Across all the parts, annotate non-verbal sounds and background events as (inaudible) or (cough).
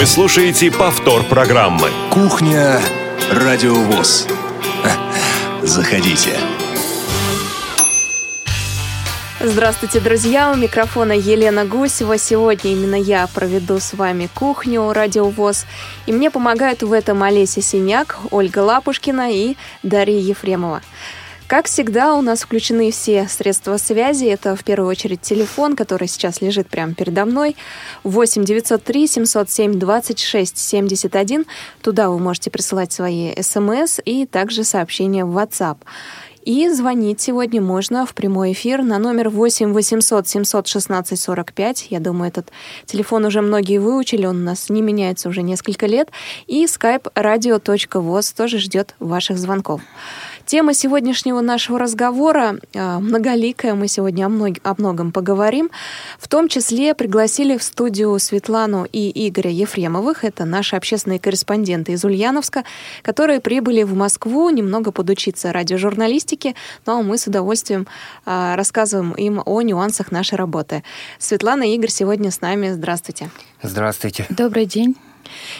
Вы слушаете повтор программы. Кухня Радиовоз. Заходите. Здравствуйте, друзья! У микрофона Елена Гусева. Сегодня именно я проведу с вами кухню «Радиовоз». И мне помогают в этом Олеся Синяк, Ольга Лапушкина и Дарья Ефремова. Как всегда, у нас включены все средства связи. Это в первую очередь телефон, который сейчас лежит прямо передо мной. 8 903 707 26 71. Туда вы можете присылать свои смс и также сообщения в WhatsApp. И звонить сегодня можно в прямой эфир на номер 8 800 716 45. Я думаю, этот телефон уже многие выучили, он у нас не меняется уже несколько лет. И skype radio.voz тоже ждет ваших звонков. Тема сегодняшнего нашего разговора э, многоликая. Мы сегодня о, мног, о многом поговорим. В том числе пригласили в студию Светлану и Игоря Ефремовых. Это наши общественные корреспонденты из Ульяновска, которые прибыли в Москву немного подучиться радиожурналистике. Ну а мы с удовольствием э, рассказываем им о нюансах нашей работы. Светлана и Игорь сегодня с нами. Здравствуйте. Здравствуйте. Добрый день.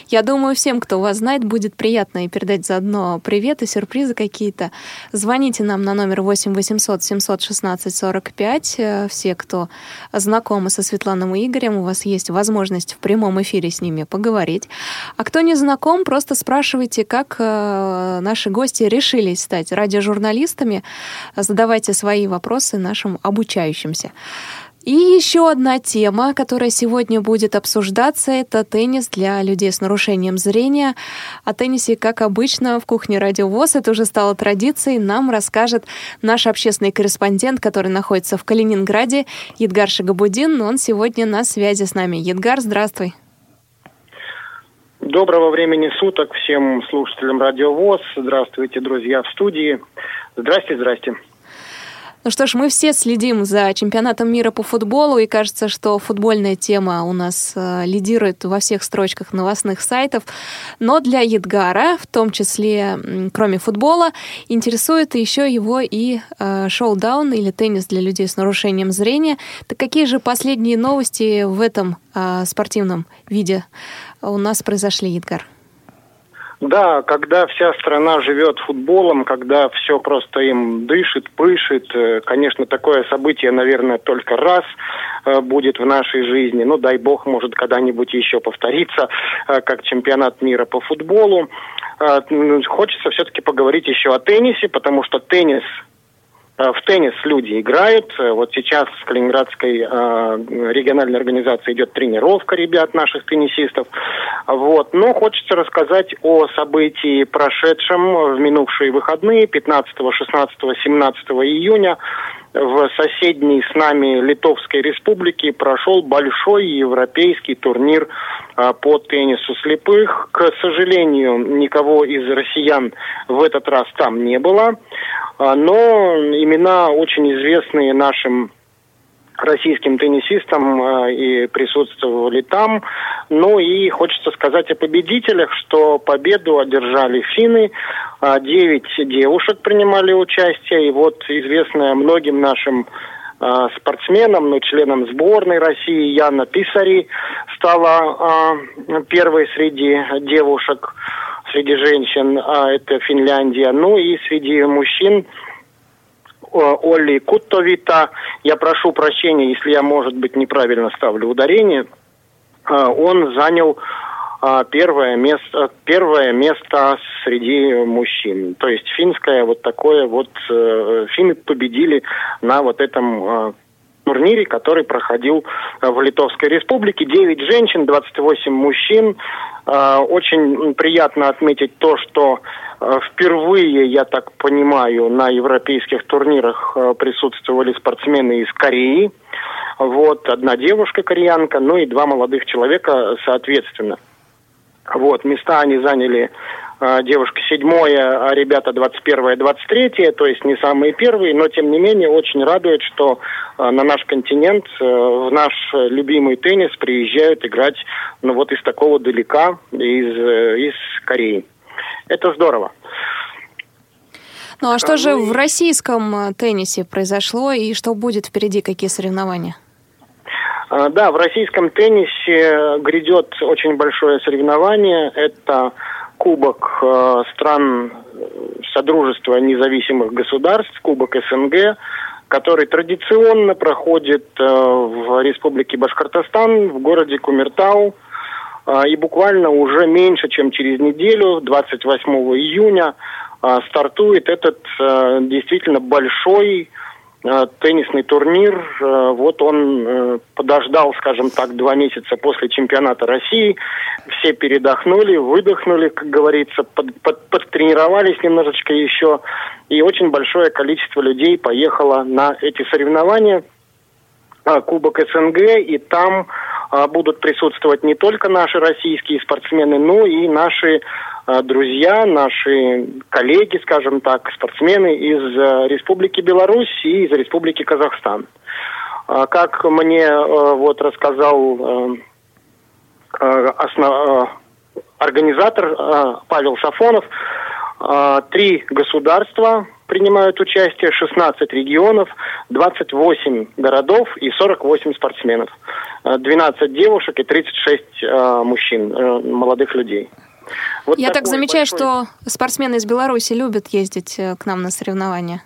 Я думаю, всем, кто вас знает, будет приятно и передать заодно привет и сюрпризы какие-то. Звоните нам на номер 8 800 716 45. Все, кто знакомы со Светланом и Игорем, у вас есть возможность в прямом эфире с ними поговорить. А кто не знаком, просто спрашивайте, как э, наши гости решились стать радиожурналистами. Задавайте свои вопросы нашим обучающимся. И еще одна тема, которая сегодня будет обсуждаться, это теннис для людей с нарушением зрения. О теннисе, как обычно, в кухне Радио ВОЗ, это уже стало традицией, нам расскажет наш общественный корреспондент, который находится в Калининграде, Едгар Шагабудин. Он сегодня на связи с нами. Едгар, здравствуй. Доброго времени суток всем слушателям Радио ВОЗ. Здравствуйте, друзья, в студии. Здрасте, здрасте. Ну что ж, мы все следим за чемпионатом мира по футболу, и кажется, что футбольная тема у нас э, лидирует во всех строчках новостных сайтов. Но для Едгара, в том числе, кроме футбола, интересует еще его и э, шоу-даун или теннис для людей с нарушением зрения. Так какие же последние новости в этом э, спортивном виде у нас произошли, Едгар? Да, когда вся страна живет футболом, когда все просто им дышит, пышет, э, конечно, такое событие, наверное, только раз э, будет в нашей жизни. Ну, дай бог, может, когда-нибудь еще повторится, э, как чемпионат мира по футболу. Хочется все-таки поговорить еще о теннисе, потому что теннис в теннис люди играют. Э, вот сейчас в Калининградской э, региональной организации идет тренировка ребят, наших теннисистов. Вот. Но хочется рассказать о событии, прошедшем в минувшие выходные 15, 16, 17 июня в соседней с нами Литовской Республике прошел большой европейский турнир по теннису слепых. К сожалению, никого из россиян в этот раз там не было. А, но имена очень известные нашим российским теннисистам а, и присутствовали там. Ну и хочется сказать о победителях, что победу одержали финны. А, девять девушек принимали участие. И вот известная многим нашим спортсменам, ну, членам сборной России Яна Писари стала первой среди девушек среди женщин а, это Финляндия. Ну и среди мужчин Олли Куттовита, я прошу прощения, если я, может быть, неправильно ставлю ударение, а, он занял а, первое место, первое место среди мужчин. То есть финское вот такое вот, э, финны победили на вот этом турнире, который проходил в Литовской Республике. 9 женщин, 28 мужчин. Очень приятно отметить то, что впервые, я так понимаю, на европейских турнирах а, присутствовали спортсмены из Кореи. Вот, одна девушка кореянка, ну и два молодых человека, соответственно. Вот, места они заняли а, девушка седьмое, а ребята двадцать первое, двадцать третье, то есть не самые первые, но тем не менее очень радует, что на наш континент, э, в наш любимый теннис приезжают играть, ну вот из такого далека, из, э, из Кореи. Это здорово. Ну а что же в российском э, теннисе произошло и что будет впереди, какие соревнования? Да, в российском теннисе грядет очень большое соревнование. Это Кубок стран Содружества независимых государств, Кубок СНГ, который традиционно проходит в Республике Башкортостан, в городе Кумертау. И буквально уже меньше, чем через неделю, 28 июня, стартует этот действительно большой теннисный турнир. Вот он э, подождал, скажем так, два месяца после чемпионата России. Все передохнули, выдохнули, как говорится, под, под, подтренировались немножечко еще. И очень большое количество людей поехало на эти соревнования. Кубок СНГ, и там будут присутствовать не только наши российские спортсмены, но и наши Э, друзья, наши коллеги, скажем так, спортсмены из э, Республики Беларусь и из Республики Казахстан. Как мне вот рассказал основ... организатор Павел Сафонов, три государства принимают участие, 16 регионов, 28 городов и 48 спортсменов, 12 девушек и 36 мужчин, молодых людей. Вот Я так замечаю, большой... что спортсмены из Беларуси любят ездить э, к нам на соревнования.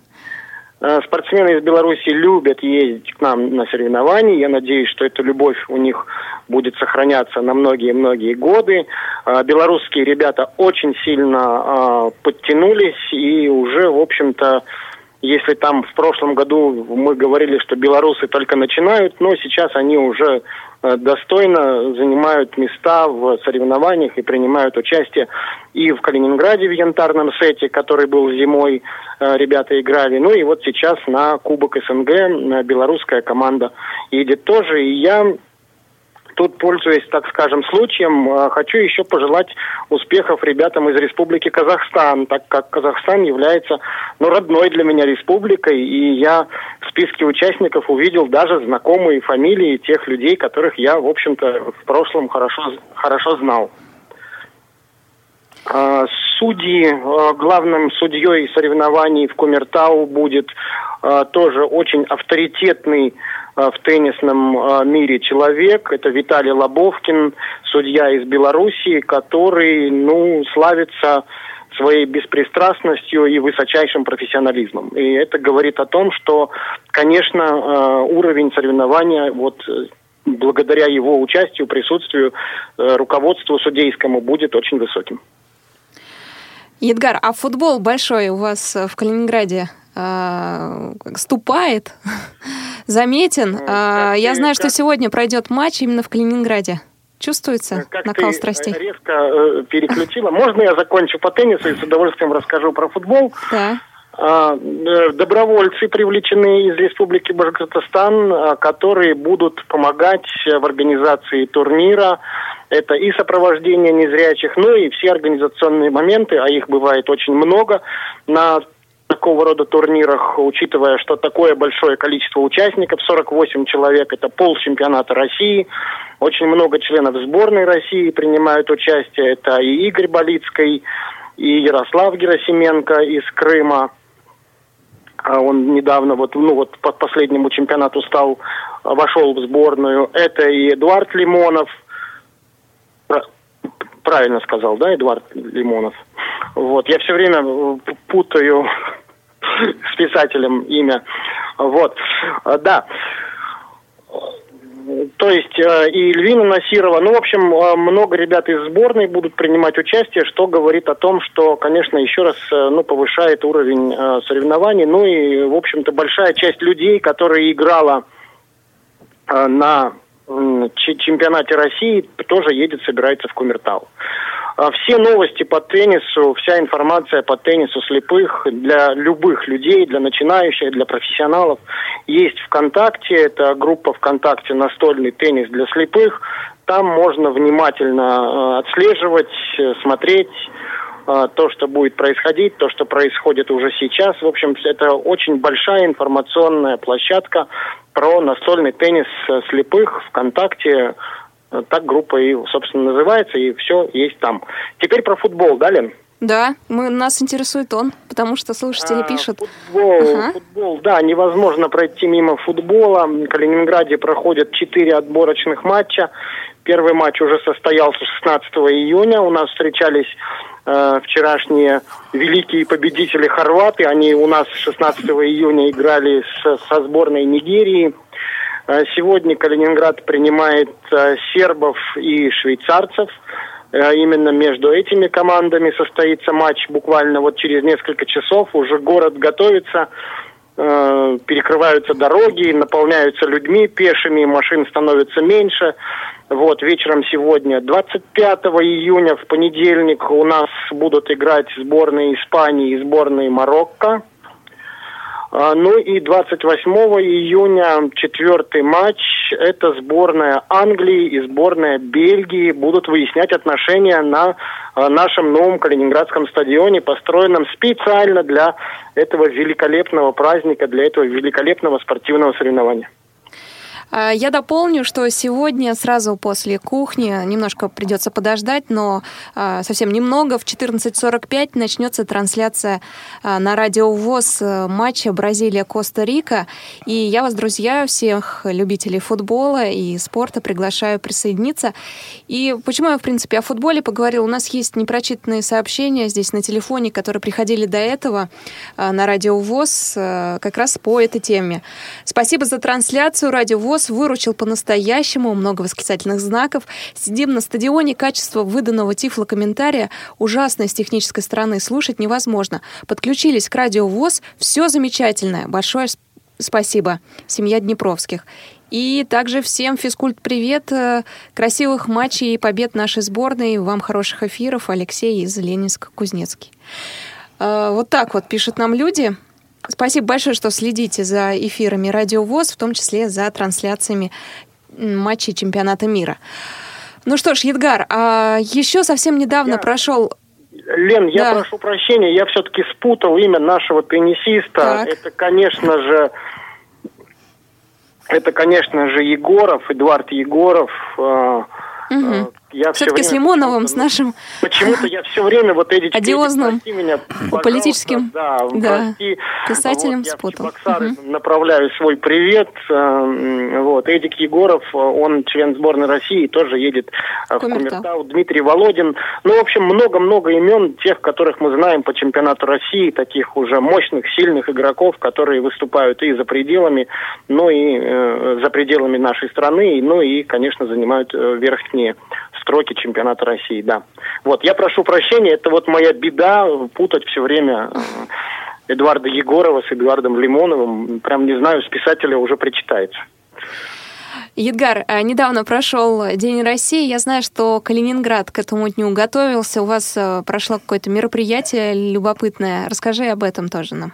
Э, спортсмены из Беларуси любят ездить к нам на соревнования. Я надеюсь, что эта любовь у них будет сохраняться на многие-многие годы. Э, белорусские ребята очень сильно подтянулись и уже, в общем-то, если там в прошлом году мы говорили, что белорусы только начинают, но сейчас они уже Э, достойно занимают места в соревнованиях и принимают участие и в Калининграде в янтарном сете, который был зимой, э, ребята играли. Ну и вот сейчас на Кубок СНГ э, белорусская команда едет тоже. И я Тут, пользуясь, так скажем, случаем, э, хочу еще пожелать успехов ребятам из Республики Казахстан, так как Казахстан является ну, родной для меня республикой, и я в списке участников увидел даже знакомые фамилии тех людей, которых я, в общем-то, в прошлом хорошо, хорошо знал. А, судьи, э, главным судьей соревнований в Кумертау будет э, тоже очень авторитетный в теннисном э, мире человек. Это Виталий Лобовкин, судья из Белоруссии, который, ну, славится своей беспристрастностью и высочайшим профессионализмом. И это говорит о том, что, конечно, э, уровень соревнования вот благодаря его участию, присутствию, руководству судейскому будет очень высоким. Едгар, а футбол большой у вас в Калининграде э, ступает? (laughs) заметен. А, я знаю, что сегодня пройдет матч именно в Калининграде. Чувствуется как накал ты страстей? резко э, переключила. Можно я закончу по теннису и с удовольствием расскажу про футбол? Да. А, э, добровольцы привлечены из Республики Башкортостан, а, которые будут помогать в организации турнира. Это и сопровождение незрячих, ну и все организационные моменты, а их бывает очень много на такого рода турнирах, учитывая, что такое большое количество участников, 48 человек, это пол чемпионата России, очень много членов сборной России принимают участие, это и Игорь Болицкий, и Ярослав Герасименко из Крыма, а он недавно вот, ну вот по последнему чемпионату стал, вошел в сборную. Это и Эдуард Лимонов, правильно сказал, да, Эдуард Лимонов. Вот, я все время путаю (laughs) с писателем имя. Вот, да. То есть э, и Львина Насирова, ну, в общем, э, много ребят из сборной будут принимать участие, что говорит о том, что, конечно, еще раз, э, ну, повышает уровень соревнований. Ну и, в общем-то, большая часть людей, которая играла на чемпионате России, тоже едет, собирается в Кумертау. А все новости по теннису, вся информация по теннису слепых для любых людей, для начинающих, для профессионалов есть ВКонтакте. Это группа ВКонтакте «Настольный теннис для слепых». Там можно внимательно э, отслеживать, э, смотреть то, что будет происходить, то, что происходит уже сейчас. В общем, это очень большая информационная площадка про настольный теннис слепых ВКонтакте. Так группа и, собственно, называется, и все есть там. Теперь про футбол, да, Лен? Да, мы, нас интересует он, потому что слушатели а, пишут. Футбол, ага. футбол, да, невозможно пройти мимо футбола. В Калининграде проходят четыре отборочных матча. Первый матч уже состоялся 16 июня. У нас встречались э, вчерашние великие победители хорваты. Они у нас 16 июня играли с, со сборной Нигерии. Э, сегодня Калининград принимает э, сербов и швейцарцев. Именно между этими командами состоится матч буквально вот через несколько часов. Уже город готовится, перекрываются дороги, наполняются людьми пешими, машин становится меньше. Вот, вечером сегодня, 25 июня, в понедельник, у нас будут играть сборные Испании и сборные Марокко. А, ну и 28 июня четвертый матч. Это сборная Англии и сборная Бельгии будут выяснять отношения на а, нашем новом Калининградском стадионе, построенном специально для этого великолепного праздника, для этого великолепного спортивного соревнования. А, я дополню, что сегодня сразу после кухни, немножко придется подождать, но а, совсем немного, в 14.45 начнется трансляция а, на радио ВОЗ э, матча Бразилия-Коста-Рика. И я вас, друзья, всех любителей футбола и спорта приглашаю присоединиться. И почему я, в принципе, о футболе поговорила? У нас есть непрочитанные сообщения здесь на телефоне, которые приходили до этого на радио ВОЗ э, как раз по этой теме. Спасибо за трансляцию. Радио ВОЗ Вопрос выручил по-настоящему, много восклицательных знаков. Сидим на стадионе, качество выданного тифлокомментария ужасное с технической стороны, слушать невозможно. Подключились к радио ВОЗ, все замечательное. Большое спасибо. Семья Днепровских. И также всем физкульт-привет, э, красивых матчей и побед нашей сборной. Вам хороших эфиров. Алексей из Ленинска-Кузнецкий. Э, вот так вот пишут нам люди. Спасибо большое, что следите за эфирами Радио ВОЗ, в том числе за трансляциями матчей чемпионата мира. Ну что ж, Едгар, а еще совсем недавно я... прошел Лен, я да. прошу прощения, я все-таки спутал имя нашего теннисиста. Так. Это, конечно же, это, конечно же, Егоров, Эдуард Егоров. Угу я Все-таки с Лимоновым, с нашим... Почему-то я все время вот эти... Одиозным, меня, политическим да, да, писателем вот, спутал. Я угу. направляю свой привет. Э, вот, Эдик Егоров, он член сборной России, тоже едет в Кумертау. Дмитрий Володин. Ну, в общем, много-много имен тех, которых мы знаем по чемпионату России, таких уже мощных, сильных игроков, которые выступают и за пределами, ну и э, за пределами нашей страны, ну и, конечно, занимают э, верхние строки чемпионата России, да. Вот, я прошу прощения, это вот моя беда, путать все время э, Эдуарда Егорова с Эдуардом Лимоновым. Прям не знаю, с писателя уже причитается. Едгар, э, недавно прошел День России. Я знаю, что Калининград к этому дню готовился. У вас э, прошло какое-то мероприятие любопытное. Расскажи об этом тоже нам.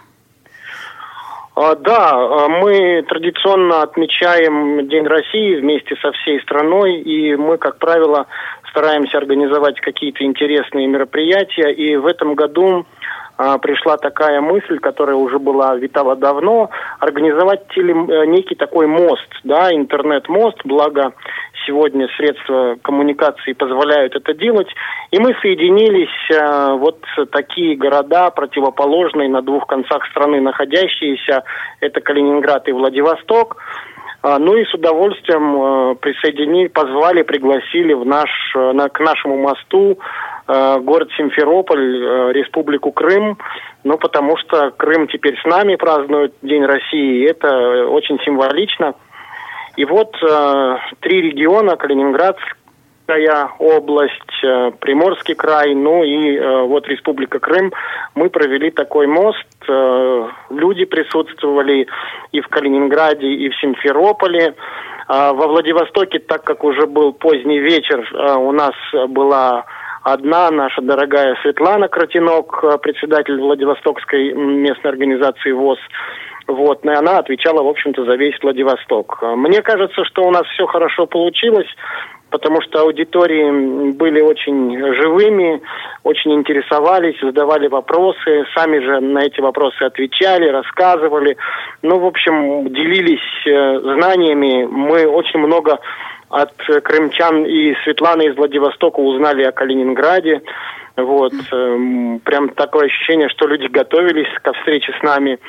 А, да, а, мы традиционно отмечаем День России вместе со всей страной, и мы, как правило, стараемся организовать какие-то интересные мероприятия. И в этом году а, пришла такая мысль, которая уже была витала давно, организовать теле, э, некий такой мост, да, интернет-мост, благо сегодня средства коммуникации позволяют это делать. И мы соединились, э, вот такие города, противоположные на двух концах страны находящиеся, это Калининград и Владивосток. А, ну и с удовольствием э, присоединили, позвали, пригласили в наш, э, на, к нашему мосту город Симферополь, Республику Крым, ну потому что Крым теперь с нами празднует День России, и это очень символично. И вот э, три региона, Калининградская область, э, Приморский край, ну и э, вот Республика Крым, мы провели такой мост. Э, люди присутствовали и в Калининграде, и в Симферополе. Э, во Владивостоке, так как уже был поздний вечер, э, у нас была одна наша дорогая Светлана Кротинок, э, председатель Владивостокской местной организации ВОЗ. Вот, и она отвечала, в общем-то, за весь Владивосток. Мне кажется, что у нас все хорошо получилось, потому что аудитории были очень живыми, очень интересовались, задавали вопросы, сами же на эти вопросы отвечали, рассказывали. Ну, в общем, делились э, знаниями. Мы очень много от крымчан и Светланы из Владивостока узнали о Калининграде. Вот, эм, прям такое ощущение, что люди готовились ко встрече с нами.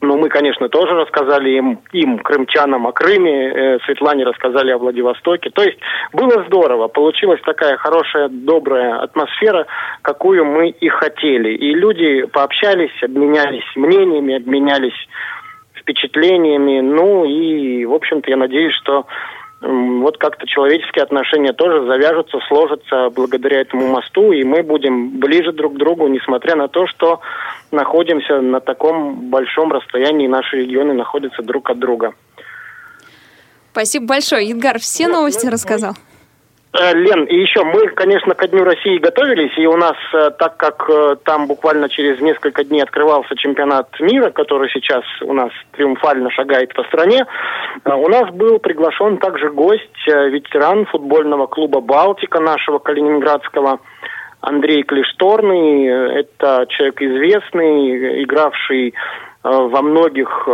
Ну, мы, конечно, тоже рассказали им, им крымчанам, о Крыме, э, Светлане рассказали о Владивостоке. То есть было здорово, получилась такая хорошая, добрая атмосфера, какую мы и хотели. И люди пообщались, обменялись мнениями, обменялись впечатлениями. Ну и, в общем-то, я надеюсь, что вот как-то человеческие отношения тоже завяжутся, сложатся благодаря этому мосту, и мы будем ближе друг к другу, несмотря на то, что находимся на таком большом расстоянии, наши регионы находятся друг от друга. Спасибо большое. Едгар все новости рассказал? Э, Лен, и еще мы, конечно, ко Дню России готовились, и у нас, э, так как э, там буквально через несколько дней открывался чемпионат мира, который сейчас у нас триумфально шагает по стране, у нас был приглашен также гость, ветеран футбольного клуба «Балтика» нашего калининградского, Андрей Клишторный. Это человек известный, игравший во многих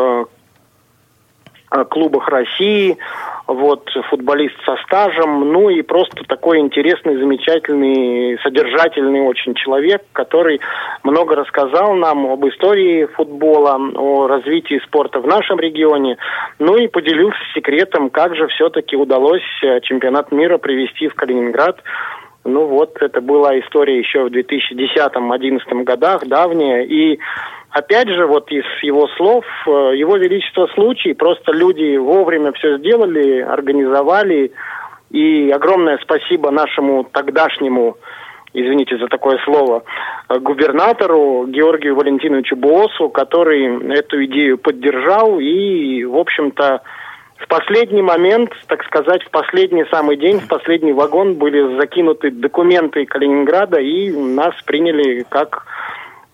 клубах России, вот, футболист со стажем, ну и просто такой интересный, замечательный, содержательный очень человек, который много рассказал нам об истории футбола, о развитии спорта в нашем регионе, ну и поделился секретом, как же все-таки удалось э, чемпионат мира привести в Калининград. Ну вот, это была история еще в 2010-2011 годах, давняя, и опять же, вот из его слов, э, его величество случай, просто люди вовремя все сделали, организовали, и огромное спасибо нашему тогдашнему, извините за такое слово, э, губернатору Георгию Валентиновичу Боосу, который эту идею поддержал и, в общем-то, в последний момент, так сказать, в последний самый день, в последний вагон были закинуты документы Калининграда, и нас приняли как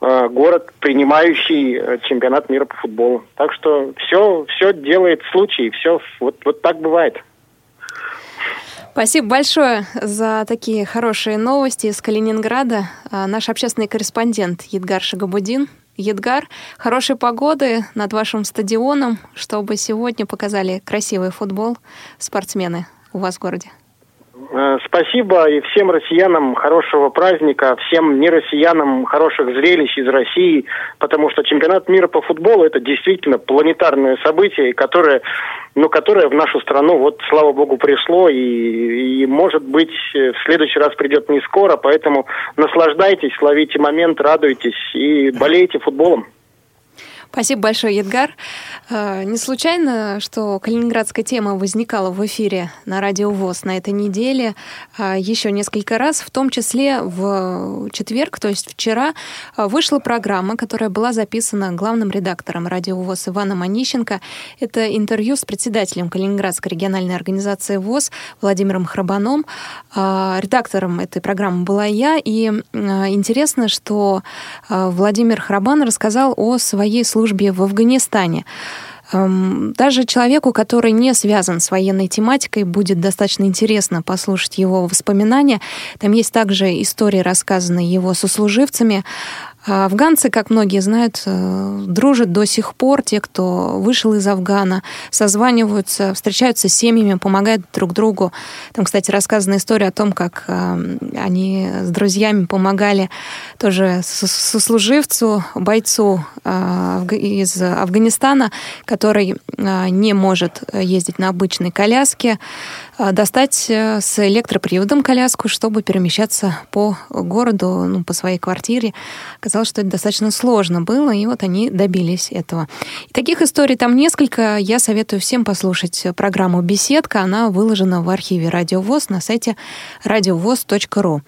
Э, город, принимающий э, чемпионат мира по футболу. Так что все, все делает случай, все вот, вот так бывает. Спасибо большое за такие хорошие новости из Калининграда. А, наш общественный корреспондент Едгар Шагабудин. Едгар, хорошей погоды над вашим стадионом, чтобы сегодня показали красивый футбол спортсмены у вас в городе. Э, спасибо и всем россиянам хорошего праздника, всем не россиянам хороших зрелищ из России, потому что чемпионат мира по футболу это действительно планетарное событие, которое, ну, которое в нашу страну, вот, слава богу, пришло и, и, может быть, в следующий раз придет не скоро, поэтому наслаждайтесь, ловите момент, радуйтесь и болейте футболом. Спасибо большое, Едгар. Э, не случайно, что калининградская тема возникала в эфире на Радио ВОЗ на этой неделе э, еще несколько раз, в том числе в четверг, то есть вчера, э, вышла программа, которая была записана главным редактором Радио ВОЗ Иваном Онищенко. Это интервью с председателем Калининградской региональной организации ВОЗ Владимиром Храбаном. Редактором этой программы была я, и интересно, что Владимир Храбан рассказал о своей службе службе в Афганистане. Эм, даже человеку, который не связан с военной тематикой, будет достаточно интересно послушать его воспоминания. Там есть также истории, рассказанные его сослуживцами. А афганцы, как многие знают, э, дружат до сих пор. Те, кто вышел из Афгана, созваниваются, встречаются с семьями, помогают друг другу. Там, кстати, рассказана история о том, как э, они с друзьями помогали тоже сослуживцу, бойцу э, из Афганистана, который не может ездить на обычной коляске, достать с электроприводом коляску, чтобы перемещаться по городу, ну, по своей квартире оказалось, что это достаточно сложно было, и вот они добились этого. И таких историй там несколько. Я советую всем послушать программу «Беседка». Она выложена в архиве «Радио ВОЗ» на сайте радиовоз.ру.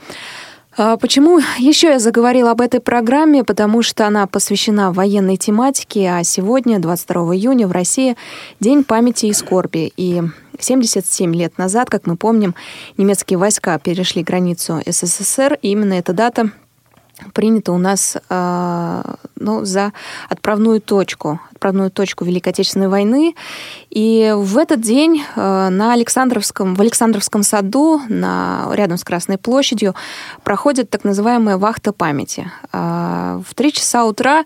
А почему еще я заговорила об этой программе? Потому что она посвящена военной тематике, а сегодня, 22 июня, в России День памяти и скорби. И 77 лет назад, как мы помним, немецкие войска перешли границу СССР, и именно эта дата принято у нас э, ну, за отправную точку, отправную точку Великой Отечественной войны. И в этот день э, на Александровском, в Александровском саду, на, рядом с Красной площадью, проходит так называемая вахта памяти. Э, в три часа утра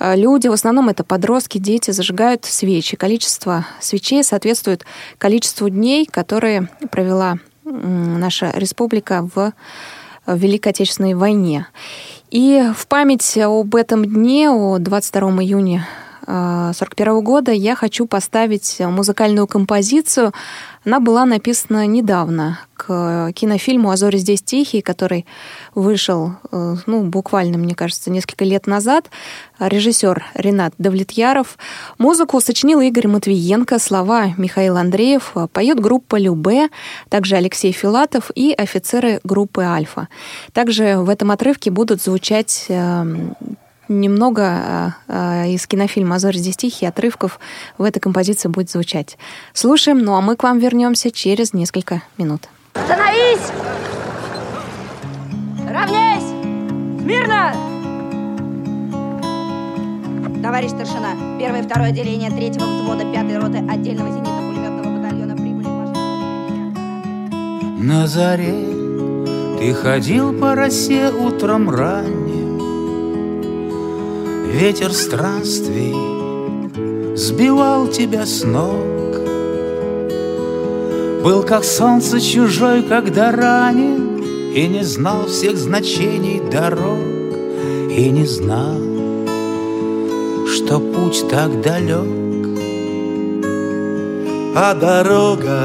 люди, в основном это подростки, дети, зажигают свечи. Количество свечей соответствует количеству дней, которые провела наша республика в в Великой Отечественной войне. И в память об этом дне, о 22 июня 1941 года я хочу поставить музыкальную композицию. Она была написана недавно к кинофильму «А здесь тихие», который вышел, э, ну, буквально, мне кажется, несколько лет назад. Режиссер Ренат Давлетьяров. Музыку сочинил Игорь Матвиенко, слова Михаил Андреев. Поет группа «Любе», также Алексей Филатов и офицеры группы «Альфа». Также в этом отрывке будут звучать эм, немного а, а, из кинофильма «Азор здесь тихий» отрывков в этой композиции будет звучать. Слушаем, ну а мы к вам вернемся через несколько минут. Становись! Равняйсь! Мирно! Товарищ старшина, первое и второе отделение третьего взвода пятой роты отдельного зенитно-пулеметного батальона прибыли На заре ты ходил по росе утром ранним Ветер странствий сбивал тебя с ног. Был как солнце чужой, когда ранен И не знал всех значений дорог И не знал, что путь так далек. А дорога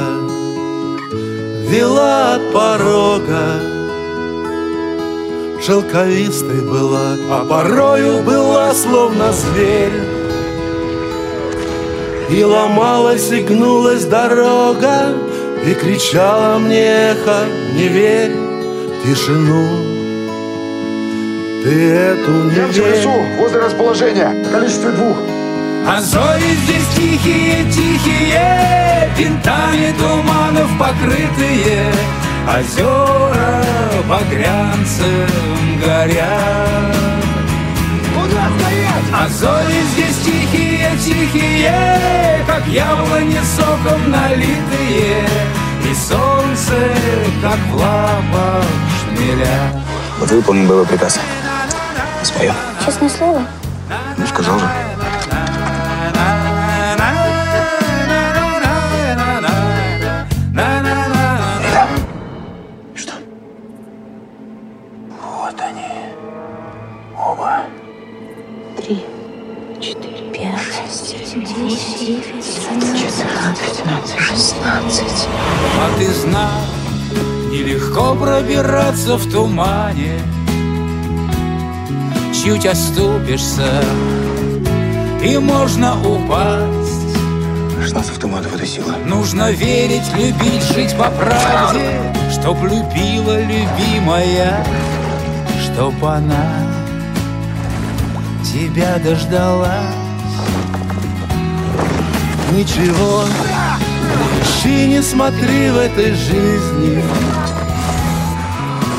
вела от порога шелковистой была, а порою была словно зверь. И ломалась и гнулась дорога, и кричала мне эхо, не верь тишину. Ты эту не Я в лесу, возле расположения, количестве двух. А зори здесь тихие, тихие, Винтами туманов покрытые, Озера багрянцем горят. Куда стоять? А зори здесь тихие, тихие, Как яблони соком налитые, И солнце, как в лапах шмеля. Вот выполним боевой приказ. Споем. Честное слово? Ну, сказал же. Пробираться в тумане. Чуть оступишься, и можно упасть. Шанс автомата в этой сила. Нужно верить, любить, жить по правде Чтоб любила любимая Чтоб она тебя дождалась. Ничего ищи, не смотри в этой жизни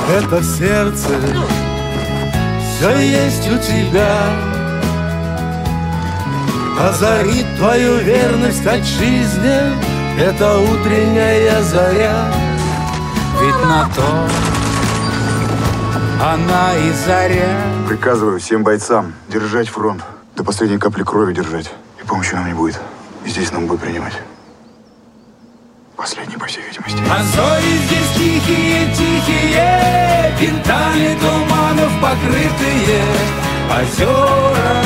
Это сердце все есть у тебя Озарит твою верность отчизне Это утренняя заря Ведь на то она и заря Приказываю всем бойцам держать фронт. До последней капли крови держать. И помощи нам не будет. И здесь нам будут принимать. Последний, по всей видимости. А зори здесь тихие, тихие, Винтами туманов покрытые, Озера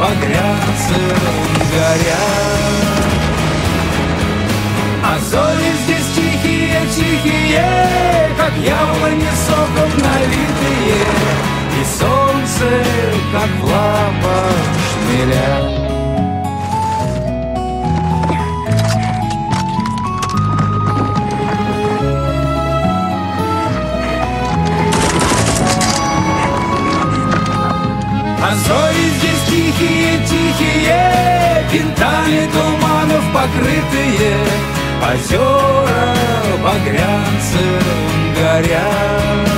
багрянцем горят. А зори здесь тихие, тихие, Как яблони соком налитые, И солнце, как в лапах шмеля. А зори здесь тихие, тихие, Винтами туманов покрытые, Озера багрянцем горят.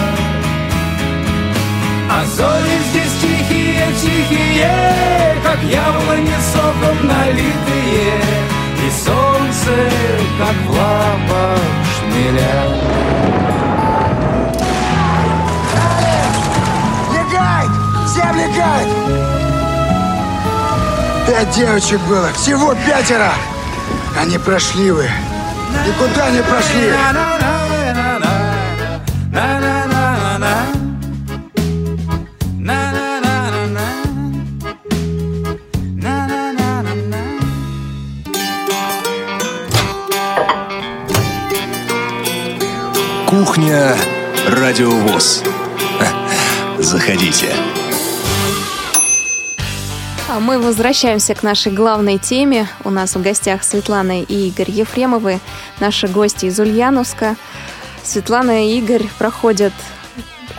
А зори здесь тихие, тихие, Как яблони соком налитые, И солнце, как в лапах шмеля. все облекает. Пять девочек было, всего пятеро. Они прошли вы. И куда они прошли? Кухня Радиовоз. Заходите. Мы возвращаемся к нашей главной теме. У нас в гостях Светлана и Игорь Ефремовы, наши гости из Ульяновска. Светлана и Игорь проходят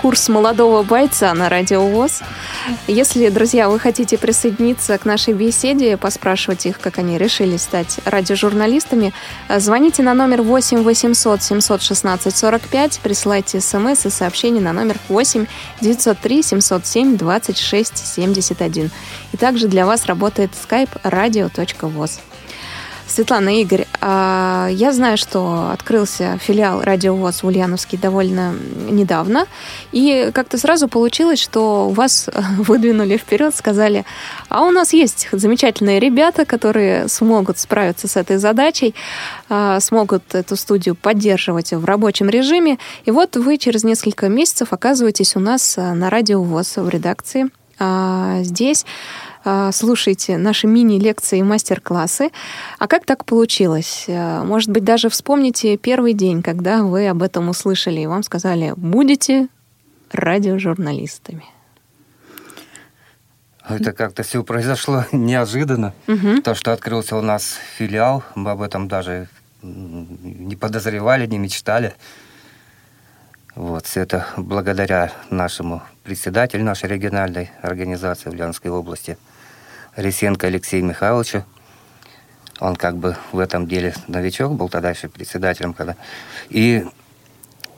курс молодого бойца на Радио ВОЗ. Если, друзья, вы хотите присоединиться к нашей беседе, поспрашивать их, как они решили стать радиожурналистами, звоните на номер 8 800 716 45, присылайте смс и сообщения на номер 8 903 707 26 71. И также для вас работает skype radio.voz. Светлана Игорь, а, я знаю, что открылся филиал Радио ВОЗ в Ульяновске довольно недавно, и как-то сразу получилось, что вас (laughs) выдвинули вперед, сказали, а у нас есть замечательные ребята, которые смогут справиться с этой задачей, а, смогут эту студию поддерживать в рабочем режиме, и вот вы через несколько месяцев оказываетесь у нас на Радио ВОЗ в редакции. А, здесь а, слушайте наши мини-лекции и мастер-классы. А как так получилось? А, может быть, даже вспомните первый день, когда вы об этом услышали, и вам сказали, будете радиожурналистами. Это как-то все произошло (laughs) неожиданно. Угу. То, что открылся у нас филиал, мы об этом даже не подозревали, не мечтали. Вот, все это благодаря нашему председателю нашей региональной организации в Ульяновской области – Ресенко Алексею Михайловичу. Он как бы в этом деле новичок, был тогда еще председателем. Когда... И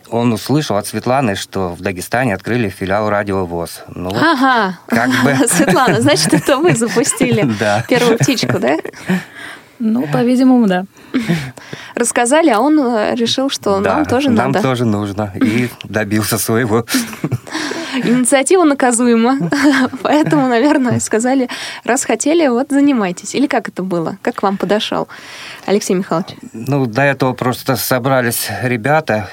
он услышал от Светланы, что в Дагестане открыли филиал Радио ВОЗ. Ну, ага, как бы... (laughs) Светлана, значит, это вы запустили (laughs) первую птичку, да? Ну, по-видимому, да. Рассказали, а он э, решил, что да, нам тоже нам надо. нам тоже нужно. И добился своего. (laughs) Инициатива наказуема. (laughs) Поэтому, наверное, сказали, раз хотели, вот занимайтесь. Или как это было? Как к вам подошел Алексей Михайлович? Ну, до этого просто собрались ребята.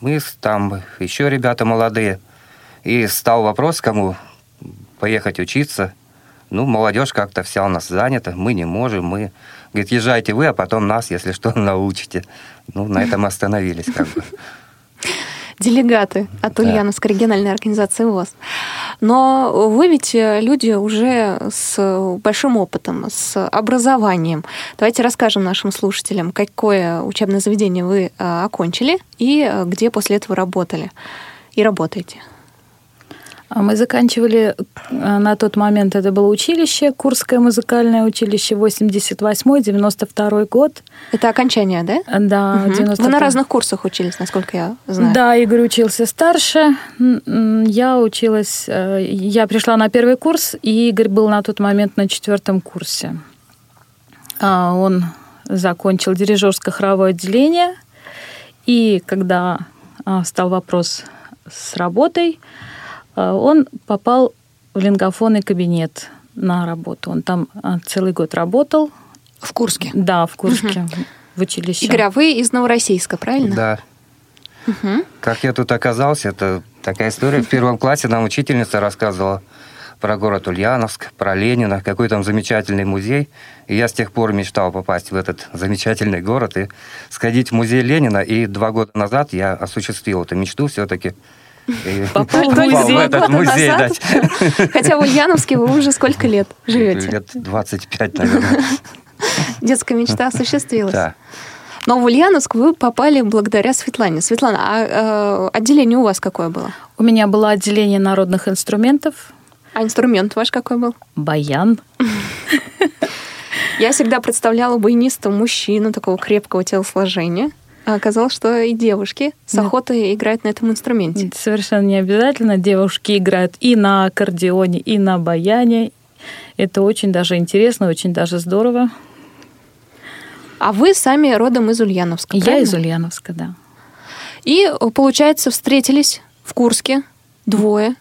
Мы там, еще ребята молодые. И стал вопрос, кому поехать учиться. Ну, молодежь как-то вся у нас занята, мы не можем, мы... Говорит, езжайте вы, а потом нас, если что, (laughs) научите. Ну, на этом остановились как бы делегаты от Ульяновской региональной организации ВОЗ. Но вы ведь э, люди уже с большим опытом, с образованием. Давайте расскажем нашим слушателям, какое учебное заведение вы э, окончили и э, где после этого работали и работаете. А мы заканчивали э, на тот момент, это было училище, Курское музыкальное училище, 88-92 год. Это окончание, да? Да. Угу. 92. Вы на разных курсах учились, насколько я знаю. Да, Игорь учился старше, я училась, э, я пришла на первый курс, и Игорь был на тот момент на четвертом курсе. А, он закончил дирижерско-хоровое отделение, и когда а, стал вопрос с работой, он попал в лингофонный кабинет на работу. Он там а, целый год работал. В Курске? Да, в Курске, угу. в училище. Игорь, а вы из Новороссийска, правильно? Да. Угу. Как я тут оказался, это такая история. В первом классе нам учительница рассказывала про город Ульяновск, про Ленина, какой там замечательный музей. И я с тех пор мечтал попасть в этот замечательный город и сходить в музей Ленина. И два года назад я осуществил эту мечту все-таки. Попал, в этот музей. Назад. (laughs) Хотя в Ульяновске вы уже сколько лет живете? Лет 25, наверное. (laughs) Детская мечта осуществилась. Да. Но в Ульяновск вы попали благодаря Светлане. Светлана, а э, отделение у вас какое было? У меня было отделение народных инструментов. А инструмент ваш какой был? Баян. (laughs) Я всегда представляла баяниста мужчину такого крепкого телосложения. А оказалось, что и девушки с Нет. охотой играют на этом инструменте. Совершенно не обязательно. Девушки играют и на аккордеоне, и на баяне. Это очень даже интересно, очень даже здорово. А вы сами родом из Ульяновска, Я правильно? из Ульяновска, да. И, получается, встретились в Курске двое.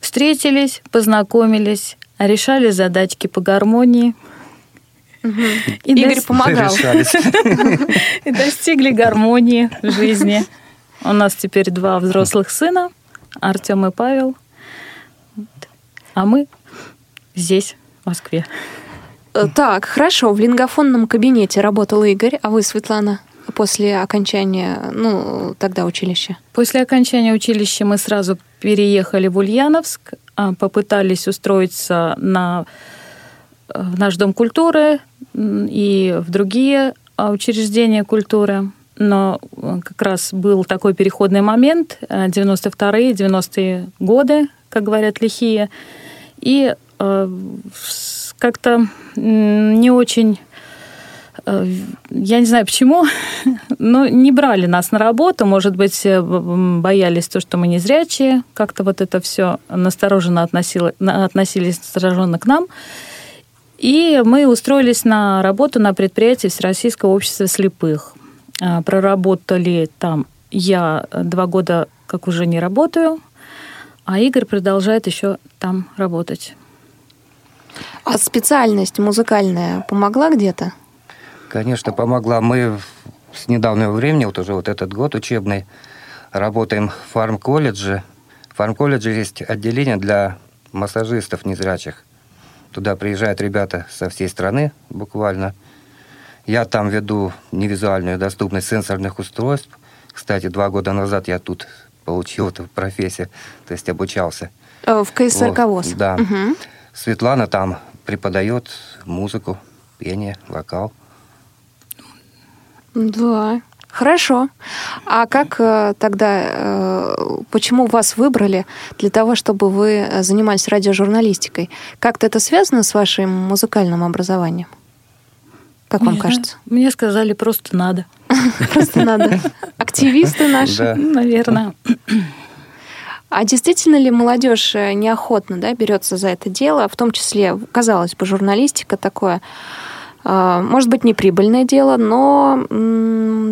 Встретились, познакомились, решали задачки по гармонии – и Игорь помогал. (laughs) И достигли гармонии в жизни. У нас теперь два взрослых сына, Артем и Павел. А мы здесь, в Москве. Э, так, хорошо. В лингофонном кабинете работал Игорь, а вы, Светлана? после окончания, ну, тогда училища? После окончания училища мы сразу переехали в Ульяновск, а, попытались устроиться на в наш Дом культуры и в другие а, учреждения культуры. Но э, как раз был такой переходный момент, 92-е, 90-е годы, как говорят лихие, и э, как-то не очень Э, я не знаю почему, (laughs) но не брали нас на работу, может быть, э, боялись то, что мы не зрячие, как-то вот это все настороженно относило, относились настороженно к нам. И мы устроились на работу на предприятии Всероссийского общества слепых. А, проработали там я два года, как уже не работаю, а Игорь продолжает еще там работать. А специальность музыкальная помогла где-то? Конечно, помогла. Мы с недавнего времени, вот уже вот этот год учебный, работаем в фарм-колледже. В фарм-колледже есть отделение для массажистов незрячих. Туда приезжают ребята со всей страны буквально. Я там веду невизуальную доступность сенсорных устройств. Кстати, два года назад я тут получил эту профессию, то есть обучался. Э, в КСРК ВОЗ? Вот, да. Угу. Светлана там преподает музыку, пение, вокал. Да, Хорошо. А как э, тогда, э, почему вас выбрали для того, чтобы вы занимались радиожурналистикой? Как-то это связано с вашим музыкальным образованием? Как вам кажется? Мне сказали, просто надо. (laughs) Просто надо. Активисты наши? Наверное. А действительно ли молодежь э, неохотно да, берется за это дело, в том числе, казалось бы, журналистика такое может быть, неприбыльное дело, но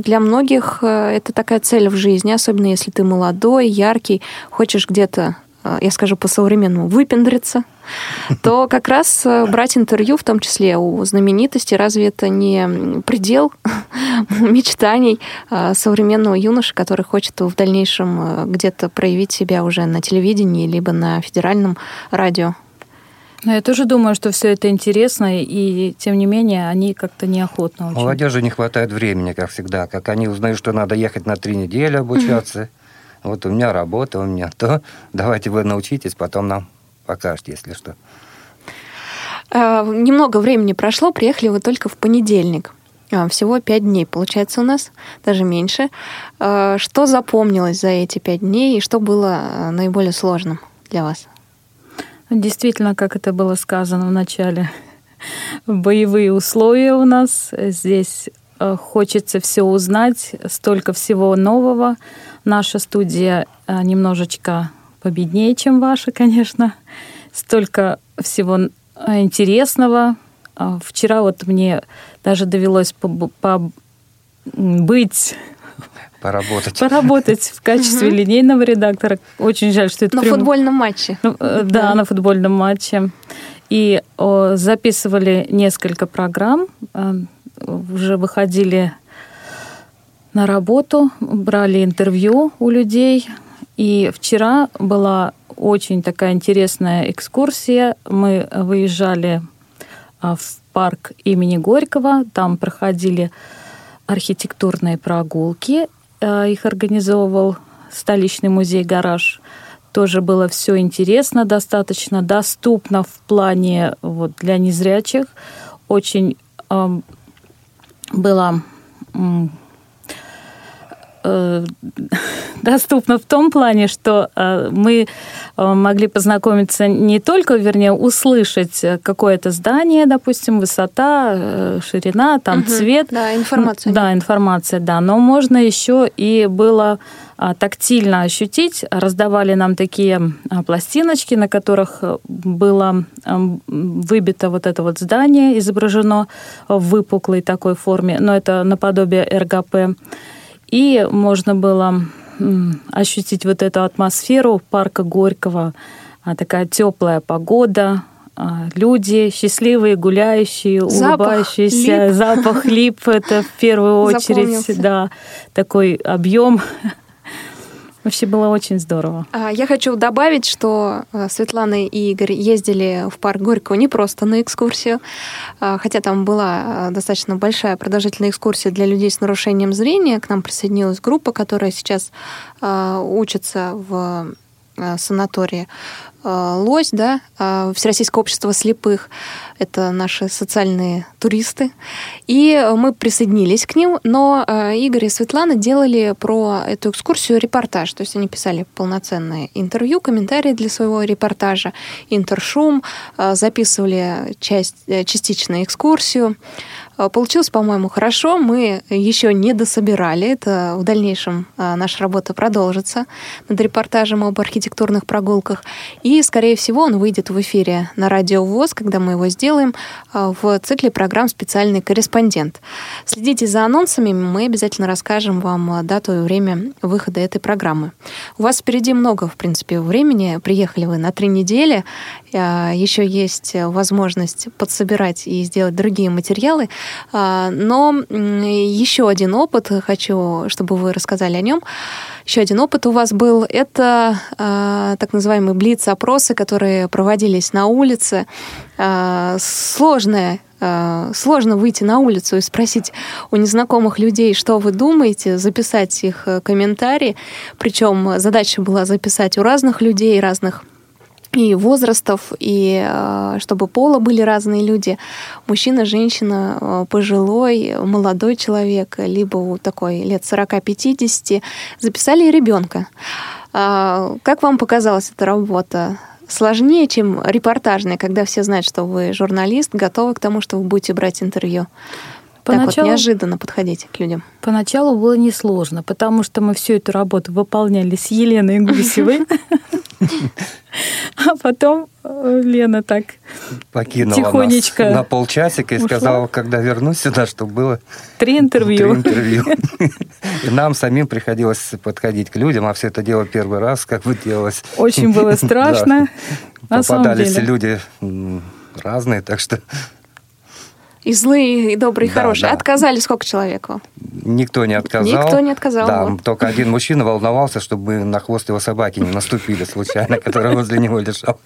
для многих э, это такая цель в жизни, особенно если ты молодой, яркий, хочешь где-то э, я скажу по-современному, выпендриться, то как раз э, брать интервью, в том числе у знаменитости, разве это не предел (laughs) мечтаний современного юноши, который хочет в дальнейшем где-то проявить себя уже на телевидении, либо на федеральном радио? Но я тоже думаю, что все это интересно, и тем не менее они как-то неохотно очень. Молодежи не хватает времени, как всегда. Как они узнают, что надо ехать на три недели обучаться. Вот у меня работа, у меня то. Давайте вы научитесь, потом нам покажете, если что. А, немного времени прошло, приехали вы только в понедельник. А, всего пять дней, получается, у нас, даже меньше. А, что запомнилось за эти пять дней и что было наиболее сложным для вас? Действительно, как это было сказано в начале, (laughs) боевые условия у нас. Здесь э, хочется все узнать, столько всего нового. Наша студия э, немножечко победнее, чем ваша, конечно. Столько всего э, интересного. Вчера вот мне даже довелось побыть Поработать. Поработать в качестве угу. линейного редактора. Очень жаль, что это... На прям... футбольном матче. Ну, э, да, да, на футбольном матче. И о, записывали несколько программ, э, уже выходили на работу, брали интервью у людей. И вчера была очень такая интересная экскурсия. Мы выезжали а, в парк имени Горького, там проходили архитектурные прогулки, их организовывал столичный музей «Гараж». Тоже было все интересно, достаточно доступно в плане вот, для незрячих. Очень э, было э, (laughs) доступно в том плане, что э, мы э, могли познакомиться не только, вернее, услышать какое-то здание, допустим, высота, ширина, там угу, цвет. Да, информация. Да, информация, да. Но можно еще и было а, тактильно ощутить. Раздавали нам такие а, пластиночки, на которых было выбито вот это вот здание, изображено в выпуклой такой форме, но это наподобие РГП. И можно было ощутить вот эту атмосферу парка Горького. А, такая теплая погода, а, люди счастливые, гуляющие, запах улыбающиеся, лип. запах лип это в первую (laughs) очередь, да, такой объем. Вообще было очень здорово. А, я хочу добавить, что э, Светлана и Игорь ездили в парк Горького не просто на экскурсию, а, хотя там была э, достаточно большая продолжительная экскурсия для людей с нарушением зрения. К нам присоединилась группа, которая сейчас а, учится в санатории Э, лось, да, э, Всероссийское общество слепых. Это наши социальные туристы. И мы присоединились к ним, но э, Игорь и Светлана делали про эту экскурсию репортаж. То есть они писали полноценное интервью, комментарии для своего репортажа, интершум, записывали часть, частично экскурсию. Э, получилось, по-моему, хорошо. Мы еще не дособирали. Это в дальнейшем э, наша работа продолжится над репортажем об архитектурных прогулках. И, скорее всего, он выйдет в эфире на радио ВОЗ, когда мы его сделаем, э, в цикле программ «Специальный корреспондент». Следите за анонсами, мы обязательно расскажем вам дату и время выхода этой программы. У вас впереди много, в принципе, времени. Приехали вы на три недели. Еще есть возможность подсобирать и сделать другие материалы. А, но еще один опыт, хочу, чтобы вы рассказали о нем. Еще один опыт у вас был, это а, так называемые блиц-опросы, которые проводились на улице. А, сложная сложно выйти на улицу и спросить у незнакомых людей, что вы думаете, записать их э, комментарии. Причем задача была записать у разных людей, разных и возрастов, и э, чтобы пола были разные люди. Мужчина, женщина, э, пожилой, молодой человек, либо такой лет 40-50, записали ребенка. А, как вам показалась эта работа? Сложнее, чем репортажная, когда все знают, что вы журналист, готовы к тому, что вы будете брать интервью. Поначалу, так вот неожиданно подходить к людям. Поначалу было несложно, потому что мы всю эту работу выполняли с Еленой Гусевой. (laughs) А потом э, Лена так покинула тихонечко нас на полчасика и ушла. сказала, когда вернусь сюда, чтобы было три интервью. Три интервью. (laughs) И нам самим приходилось подходить к людям, а все это дело первый раз, как бы делалось. Очень было (laughs) страшно. Попадались люди разные, так что и злые, и добрые, и да, хорошие. Да. Отказали сколько человеку? Никто не отказал. Никто не отказал. Да, вот. только один мужчина волновался, чтобы на хвост его собаки не наступили случайно, (laughs) который возле него лежал.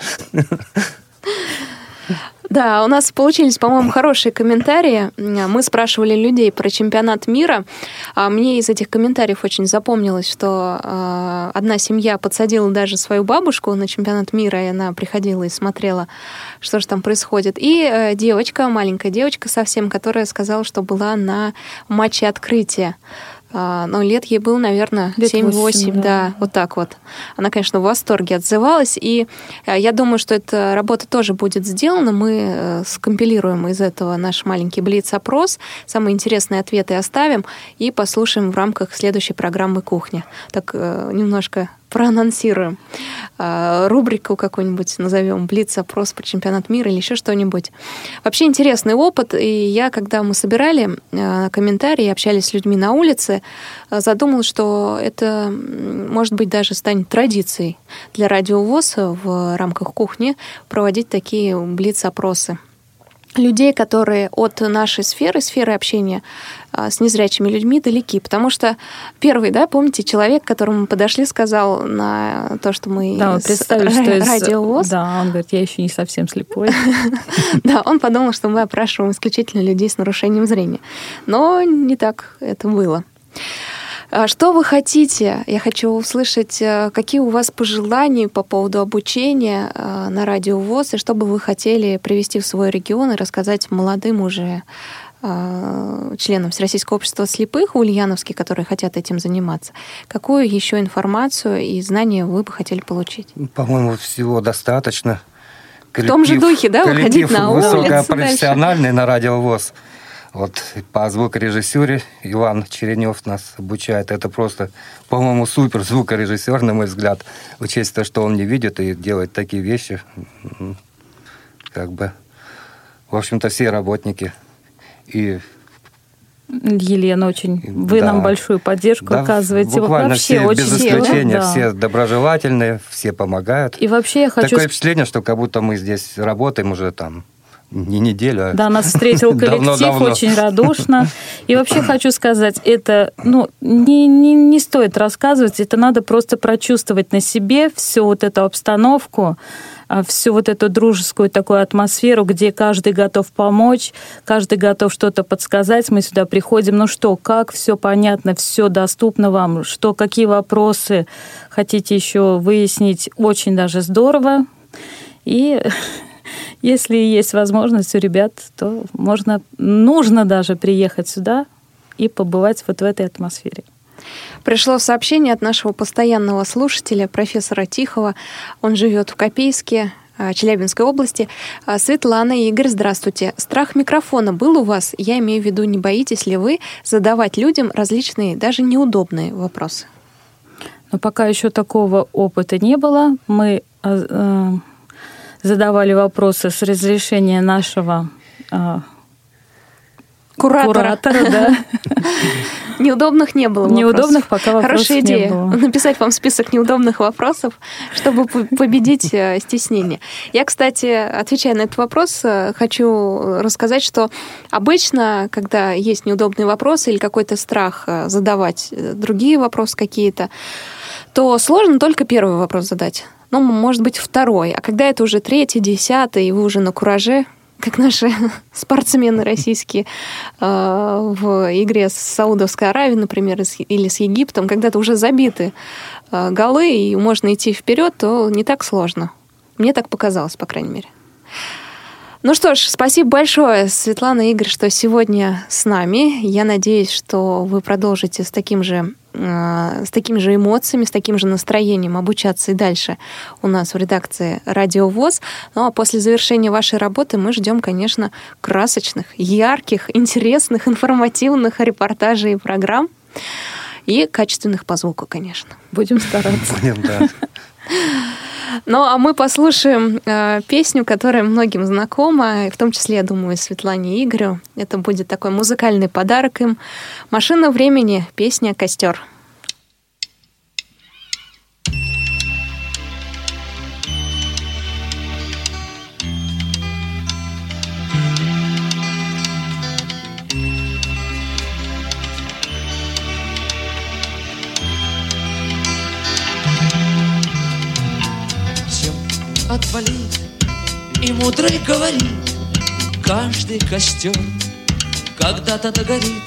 Да, у нас получились, по-моему, хорошие комментарии. Мы спрашивали людей про чемпионат мира. А мне из этих комментариев очень запомнилось, что а, одна семья подсадила даже свою бабушку на чемпионат мира, и она приходила и смотрела, что же там происходит. И э, девочка, маленькая девочка совсем, которая сказала, что была на матче открытия а, но лет ей было, наверное, 7-8, да. да, вот так вот. Она, конечно, в восторге отзывалась, и э, я думаю, что эта работа тоже будет сделана. Мы э, скомпилируем из этого наш маленький блиц-опрос, самые интересные ответы оставим и послушаем в рамках следующей программы «Кухня». Так э, немножко проанонсируем. А, рубрику какую-нибудь назовем, блиц-опрос по чемпионат мира или еще что-нибудь. Вообще интересный опыт, и я, когда мы собирали а, комментарии, общались с людьми на улице, а, задумалась, что это, может быть, даже станет традицией для радиовоз в рамках кухни проводить такие блиц-опросы людей, которые от нашей сферы, сферы общения а, с незрячими людьми далеки. Потому что первый, да, помните, человек, к которому мы подошли, сказал на то, что мы да, представили, что из... радиовоз. Да, он говорит, я еще не совсем слепой. (laughs) Да, он подумал, что мы опрашиваем исключительно людей с нарушением зрения. Но не так это было. А что вы хотите? Я хочу услышать, э, какие у вас пожелания по поводу обучения э, на радио ВОЗ, и что бы вы хотели привести в свой регион и рассказать молодым уже э, членам Всероссийского общества слепых, ульяновских, которые хотят этим заниматься. Какую еще информацию и знания вы бы хотели получить? По-моему, всего достаточно. Коллектив, в том же духе, да, выходить на улицу. Высокопрофессиональный на радиовоз. Вот по звукорежиссуре Иван Черенев нас обучает. Это просто, по-моему, супер звукорежиссер, на мой взгляд. Учесть то, что он не видит и делает такие вещи. Как бы, в общем-то, все работники. И Елена очень. Вы да. нам большую поддержку да, оказываете. Буквально вообще все, очень без исключения, да. все доброжелательные, все помогают. И вообще я хочу... Такое впечатление, что как будто мы здесь работаем уже там Не неделю, а Да, нас встретил (laughs) коллектив очень радушно. И вообще (laughs) хочу сказать, это ну, не, не, не стоит рассказывать, это надо просто прочувствовать на себе всю вот эту обстановку, а, всю вот эту дружескую такую атмосферу, где каждый готов помочь, каждый готов что-то подсказать. Мы сюда приходим, ну что, как, все понятно, все доступно вам, что, какие вопросы хотите еще выяснить, очень даже здорово. И (laughs) если есть возможность у ребят, то можно, нужно даже приехать сюда и побывать вот в этой атмосфере. Пришло сообщение от нашего постоянного слушателя, профессора Тихова. Он живет в Копейске, а, Челябинской области. А, Светлана и Игорь, здравствуйте. Страх микрофона был у вас? Я имею в виду, не боитесь ли вы задавать людям различные, даже неудобные вопросы? Но пока еще такого опыта не было. Мы э, э, задавали вопросы с разрешения нашего э, Куратора. куратора, да. (laughs) Неудобных не было вопросов. Неудобных пока вопросов Хорошая не идея. было. Написать вам список неудобных вопросов, чтобы по- победить э, стеснение. Я, кстати, отвечая на этот вопрос, э, хочу рассказать, что обычно, когда есть неудобные вопросы или какой-то страх э, задавать другие вопросы какие-то, то сложно только первый вопрос задать. Ну, может быть, второй. А когда это уже третий, десятый, и вы уже на кураже, как наши (laughs) спортсмены российские э, в игре с Саудовской Аравией, например, или с Египтом, когда-то уже забиты э, голы, и можно идти вперед, то не так сложно. Мне так показалось, по крайней мере. Ну что ж, спасибо большое, Светлана и Игорь, что сегодня с нами. Я надеюсь, что вы продолжите с таким же с такими же эмоциями, с таким же настроением обучаться и дальше у нас в редакции Радио ВОЗ. Ну а после завершения вашей работы мы ждем, конечно, красочных, ярких, интересных, информативных репортажей и программ и качественных по звуку, конечно. Будем стараться. Блин, да. Ну, а мы послушаем э, песню, которая многим знакома, в том числе, я думаю, Светлане и Игорю. Это будет такой музыкальный подарок им. «Машина времени», песня «Костер». И мудрый говорит Каждый костер когда-то догорит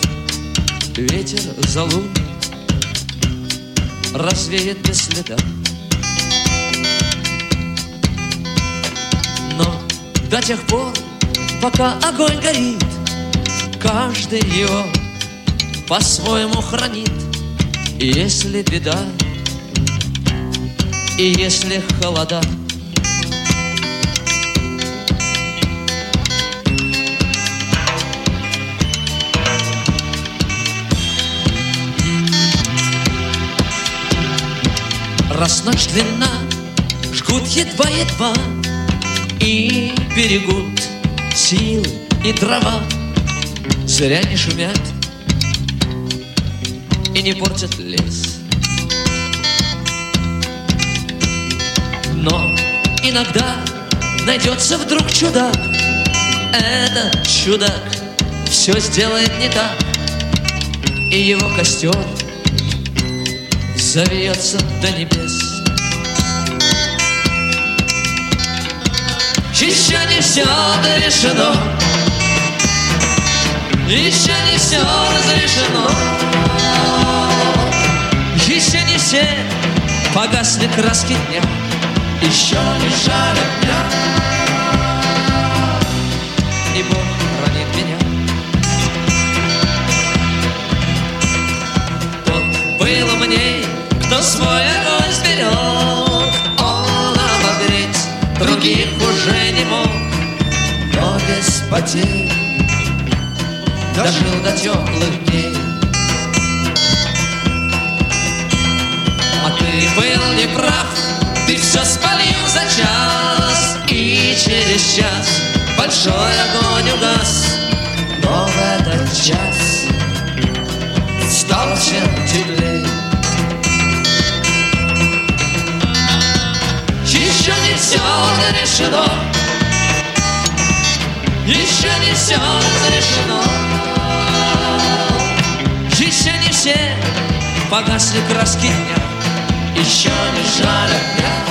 Ветер залун Развеет без следа. Но до тех пор, пока огонь горит Каждый его по-своему хранит. Если беда и если холода Раз ночь длинна, жгут едва-едва. И берегут силы и трава Зря не шумят и не портят лес. Но иногда найдется вдруг чудак. Этот чудак все сделает не так И его костер завьется до небес. Еще не все решено Еще не все разрешено. Еще не все погасли краски дня. Еще не жаль огня И Бог хранит меня. Тот был умней, кто огонь сберег Он обогреть других уже не мог. Но без потерь дожил до теплых дней. А ты был неправ ты все спалил за час. И через час большой огонь угас. Но в этот час стал чем теплей все решено еще не все решено. Еще не все погасли краски дня, еще не жаль огня.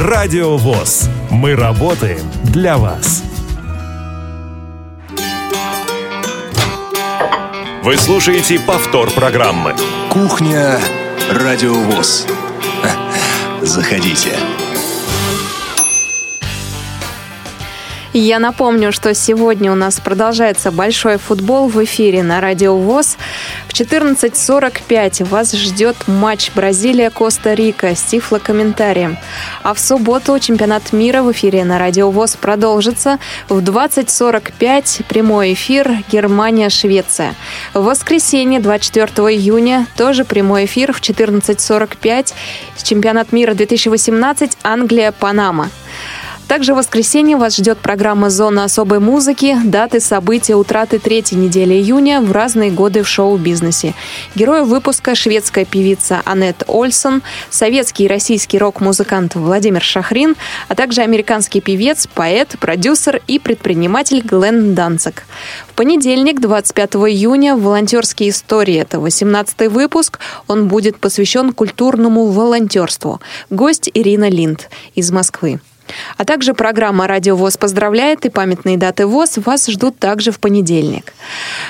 Радио ВОЗ. Мы работаем для вас. Вы слушаете повтор программы. Кухня Радио ВОЗ. Заходите. Я напомню, что сегодня у нас продолжается большой футбол в эфире на Радио ВОЗ. В 14.45 вас ждет матч Бразилия-Коста-Рика с тифлокомментарием. А в субботу чемпионат мира в эфире на Радио ВОЗ продолжится. В 20.45 прямой эфир Германия-Швеция. В воскресенье 24 июня тоже прямой эфир в 14.45 чемпионат мира 2018 Англия-Панама. Также в воскресенье вас ждет программа «Зона особой музыки», даты, события, утраты третьей недели июня в разные годы в шоу-бизнесе. Герои выпуска – шведская певица Аннет Ольсон, советский и российский рок-музыкант Владимир Шахрин, а также американский певец, поэт, продюсер и предприниматель Глен Данцик. В понедельник, 25 июня, волонтерские истории. Это 18 выпуск. Он будет посвящен культурному волонтерству. Гость Ирина Линд из Москвы. А также программа «Радио ВОЗ поздравляет» и памятные даты ВОЗ вас ждут также в понедельник.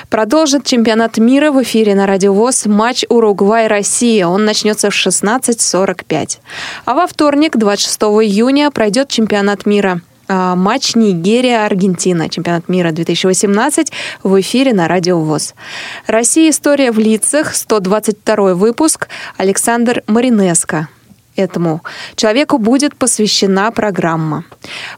Продолжит чемпионат мира в эфире на Радио ВОЗ матч Уругвай-Россия. Он начнется в 16.45. А во вторник, 26 июня, пройдет чемпионат мира а, матч Нигерия-Аргентина, чемпионат мира 2018 в эфире на Радио ВОЗ. Россия. История в лицах. 122 выпуск. Александр Маринеско этому человеку будет посвящена программа.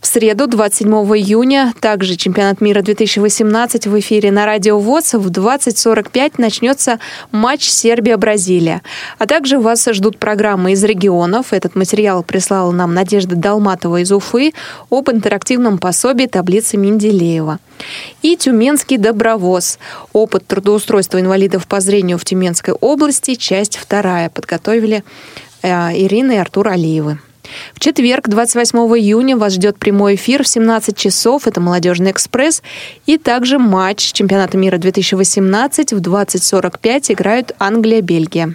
В среду, 27 июня, также чемпионат мира 2018 в эфире на Радио ВОЗ в 20.45 начнется матч Сербия-Бразилия. А также вас ждут программы из регионов. Этот материал прислала нам Надежда Долматова из Уфы об интерактивном пособии таблицы Менделеева. И Тюменский добровоз. Опыт трудоустройства инвалидов по зрению в Тюменской области. Часть вторая. Подготовили Ирины и Артур Алиевы. В четверг, 28 июня, вас ждет прямой эфир в 17 часов. Это «Молодежный экспресс». И также матч чемпионата мира 2018 в 20.45 играют Англия-Бельгия.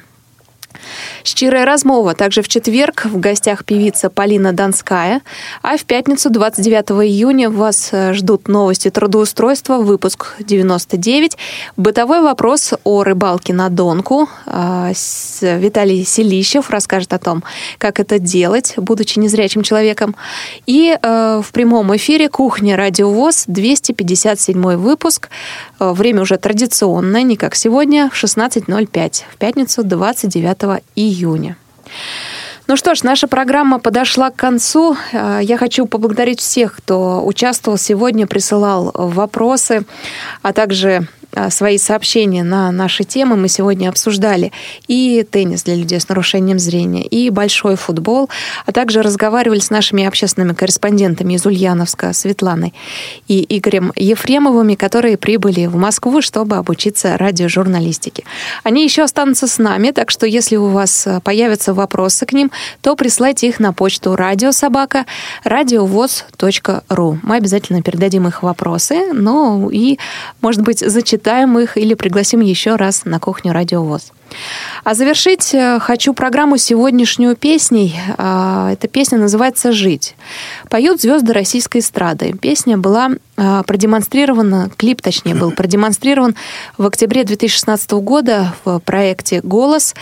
Щирая размова также в четверг в гостях певица Полина Донская, а в пятницу 29 июня вас э, ждут новости трудоустройства, выпуск 99, бытовой вопрос о рыбалке на Донку. Э, Виталий Селищев расскажет о том, как это делать, будучи незрячим человеком. И э, в прямом эфире «Кухня Радиовоз» 257 выпуск. Время уже традиционное, не как сегодня, в 16.05, в пятницу 29 июня. Ну что ж, наша программа подошла к концу. Э, я хочу поблагодарить всех, кто участвовал сегодня, присылал вопросы, а также свои сообщения на наши темы мы сегодня обсуждали. И теннис для людей с нарушением зрения, и большой футбол, а также разговаривали с нашими общественными корреспондентами из Ульяновска, Светланой и Игорем Ефремовыми, которые прибыли в Москву, чтобы обучиться радиожурналистике. Они еще останутся с нами, так что если у вас появятся вопросы к ним, то присылайте их на почту радиособака радиовоз.ру. Мы обязательно передадим их вопросы, ну и, может быть, зачитаем пообсуждаем их или пригласим еще раз на кухню Радио ВОЗ. А завершить э, хочу программу сегодняшнюю песней. А, эта песня называется «Жить». Поют звезды российской эстрады. Песня была а, продемонстрирована, клип точнее был (clears throat) продемонстрирован в октябре 2016 года в проекте «Голос».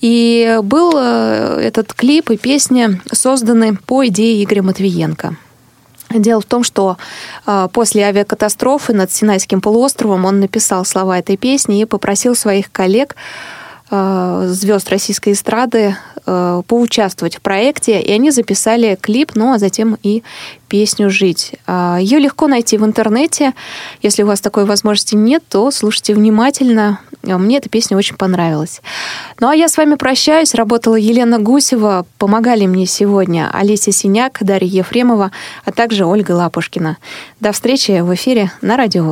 И был э, этот клип и песня созданы по идее Игоря Матвиенко. Дело в том, что э, после авиакатастрофы над Синайским полуостровом он написал слова этой песни и попросил своих коллег Э, звезд российской эстрады э, поучаствовать в проекте, и они записали клип, ну а затем и песню «Жить». Ее легко найти в интернете. Если у вас такой возможности нет, то слушайте внимательно. Мне эта песня очень понравилась. Ну а я с вами прощаюсь. Работала Елена Гусева. Помогали мне сегодня Олеся Синяк, Дарья Ефремова, а также Ольга Лапушкина. До встречи в эфире на Радио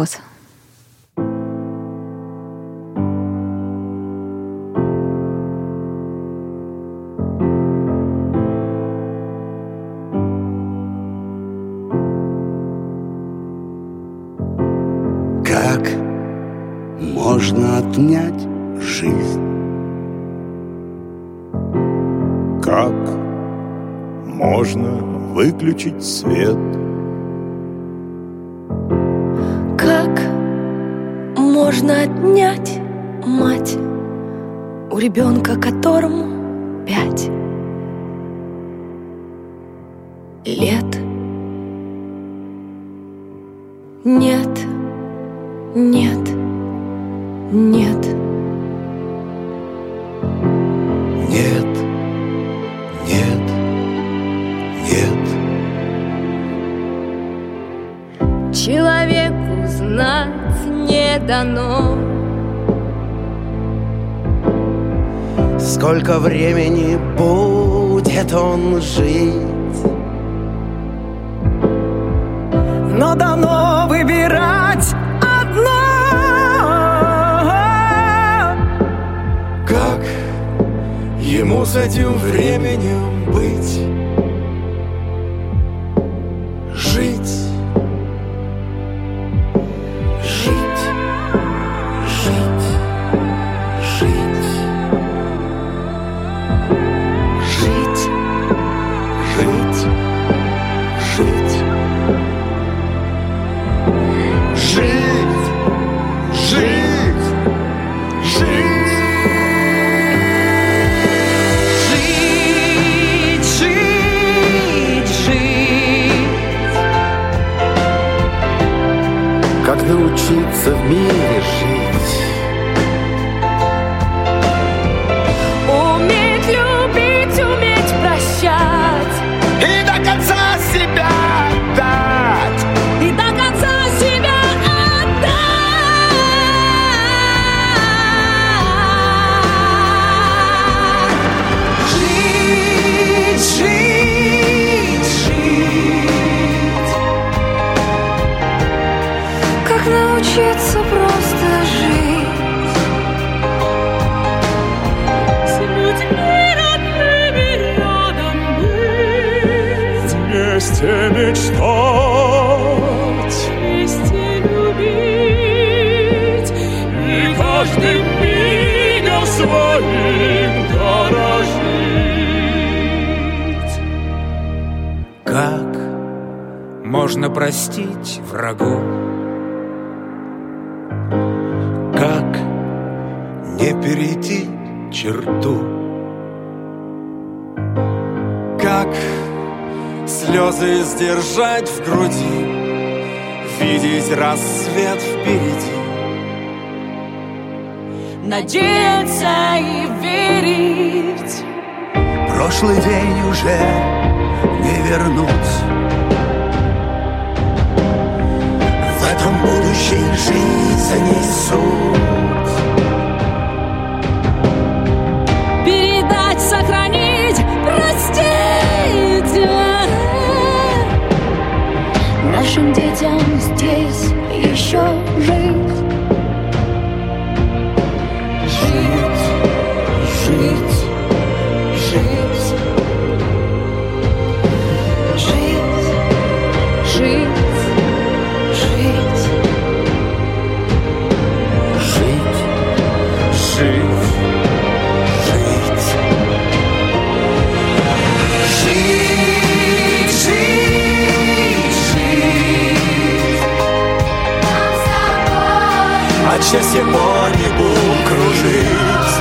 отнять жизнь? Как можно выключить свет? Как можно отнять мать у ребенка, которому пять лет? Нет, нет. Нет. Нет. Нет. Нет. Человеку знать не дано. Сколько времени будет он жить? Но дано с этим временем быть? Не перейти черту? Как слезы сдержать в груди Видеть рассвет впереди Надеяться и верить Прошлый день уже не вернуть. В этом будущей жизни суть. Счастье по небу кружить.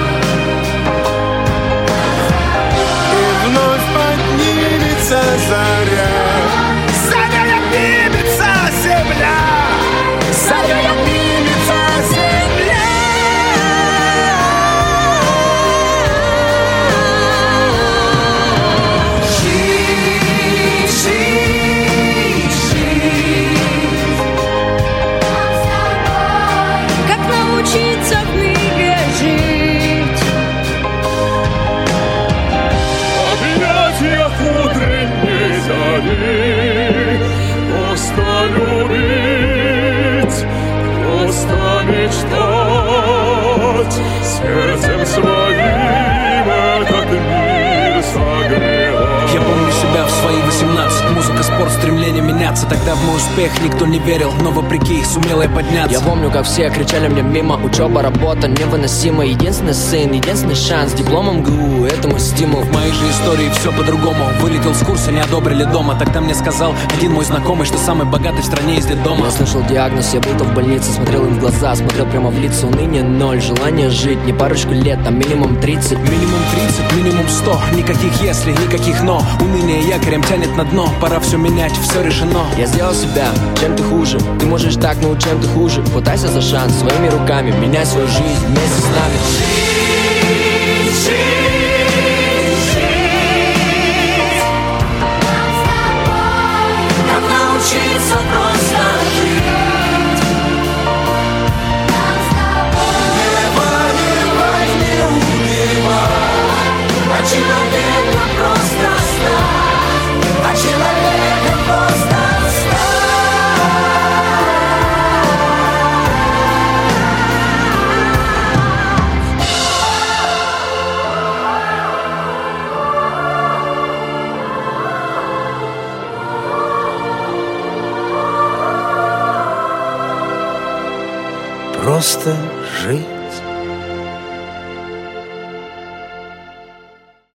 И вновь поднимется заря. Утренней зари Просто любить, Спорт, стремление меняться. Тогда в мой успех никто не верил Но вопреки сумела я подняться. Я помню, как все кричали мне мимо Учеба, работа невыносима Единственный сын, единственный шанс Дипломом ГУ, это мой стимул. В моей же истории все по-другому. Вылетел с курса, не одобрили дома. Тогда мне сказал один мой знакомый Что самый богатый в стране из дома Я слышал диагноз, я был-то в больнице Смотрел им в глаза, смотрел прямо в лица Уныние ноль, желание жить Не парочку лет, а минимум 30 Минимум 30, минимум 100 Никаких если, никаких но Уныние якорем тянет на дно. Пора все менять, все решено. Я сделал себя, чем ты хуже. Ты можешь так, но чем ты хуже? Хватайся за шанс своими руками Меняй свою жизнь вместе с нами. Как